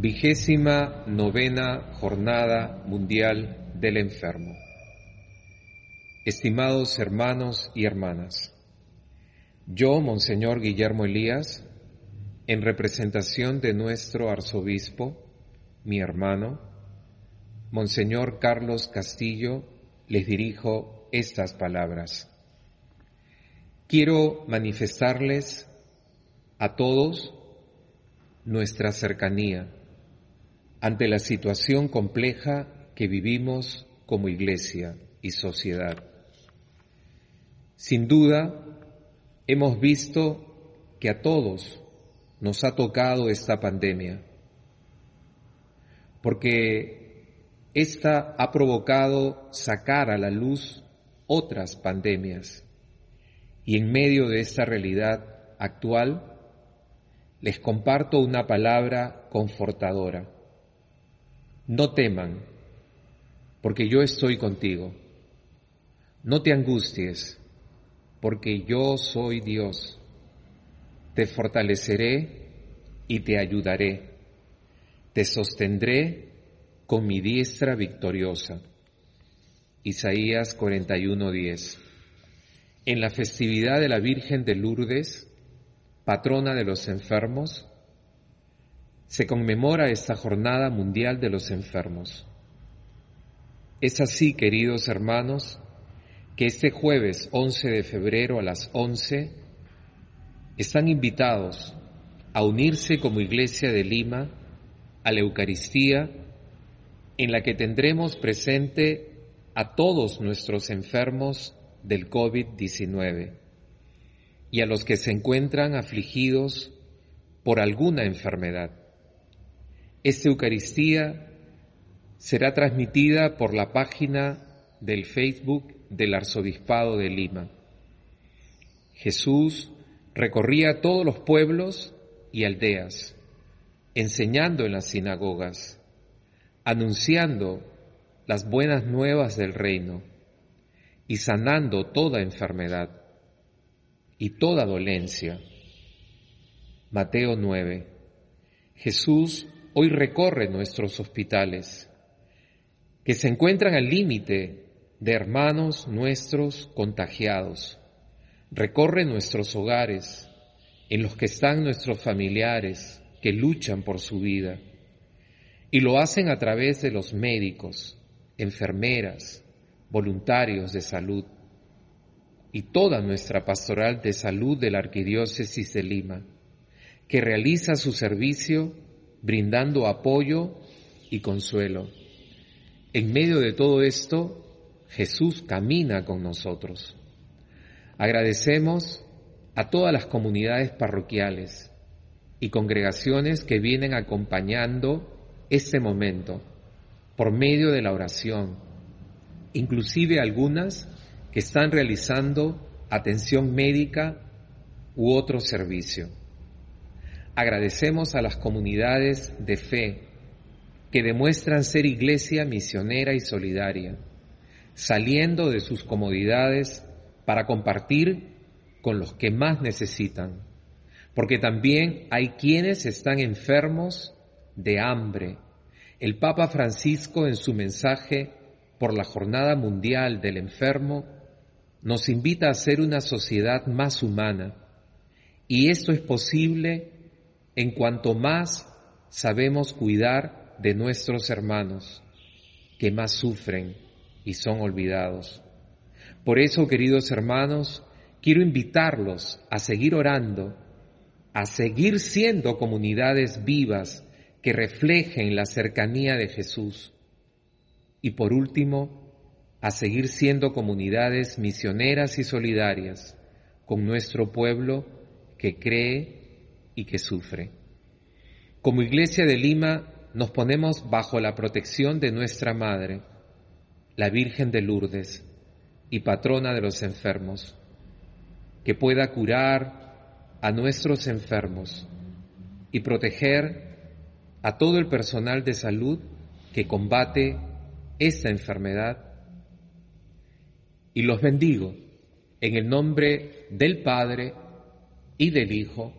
Vigésima novena Jornada Mundial del Enfermo. Estimados hermanos y hermanas, yo, Monseñor Guillermo Elías, en representación de nuestro arzobispo, mi hermano, Monseñor Carlos Castillo, les dirijo estas palabras. Quiero manifestarles a todos nuestra cercanía ante la situación compleja que vivimos como iglesia y sociedad. Sin duda, hemos visto que a todos nos ha tocado esta pandemia, porque esta ha provocado sacar a la luz otras pandemias. Y en medio de esta realidad actual, les comparto una palabra confortadora. No teman, porque yo estoy contigo. No te angusties, porque yo soy Dios. Te fortaleceré y te ayudaré. Te sostendré con mi diestra victoriosa. Isaías 41:10. En la festividad de la Virgen de Lourdes, patrona de los enfermos, se conmemora esta Jornada Mundial de los Enfermos. Es así, queridos hermanos, que este jueves 11 de febrero a las 11 están invitados a unirse como Iglesia de Lima a la Eucaristía en la que tendremos presente a todos nuestros enfermos del COVID-19 y a los que se encuentran afligidos por alguna enfermedad. Esta Eucaristía será transmitida por la página del Facebook del Arzobispado de Lima. Jesús recorría todos los pueblos y aldeas, enseñando en las sinagogas, anunciando las buenas nuevas del reino y sanando toda enfermedad y toda dolencia. Mateo 9. Jesús hoy recorre nuestros hospitales, que se encuentran al límite de hermanos nuestros contagiados. Recorre nuestros hogares, en los que están nuestros familiares que luchan por su vida. Y lo hacen a través de los médicos, enfermeras, voluntarios de salud y toda nuestra pastoral de salud de la Arquidiócesis de Lima, que realiza su servicio brindando apoyo y consuelo. En medio de todo esto, Jesús camina con nosotros. Agradecemos a todas las comunidades parroquiales y congregaciones que vienen acompañando este momento por medio de la oración, inclusive algunas que están realizando atención médica u otro servicio. Agradecemos a las comunidades de fe que demuestran ser iglesia misionera y solidaria saliendo de sus comodidades para compartir con los que más necesitan, porque también hay quienes están enfermos de hambre. El Papa Francisco en su mensaje por la Jornada Mundial del Enfermo nos invita a ser una sociedad más humana y esto es posible en cuanto más sabemos cuidar de nuestros hermanos que más sufren y son olvidados. Por eso, queridos hermanos, quiero invitarlos a seguir orando, a seguir siendo comunidades vivas que reflejen la cercanía de Jesús. Y por último, a seguir siendo comunidades misioneras y solidarias con nuestro pueblo que cree y que sufre. Como Iglesia de Lima nos ponemos bajo la protección de nuestra Madre, la Virgen de Lourdes y patrona de los enfermos, que pueda curar a nuestros enfermos y proteger a todo el personal de salud que combate esta enfermedad. Y los bendigo en el nombre del Padre y del Hijo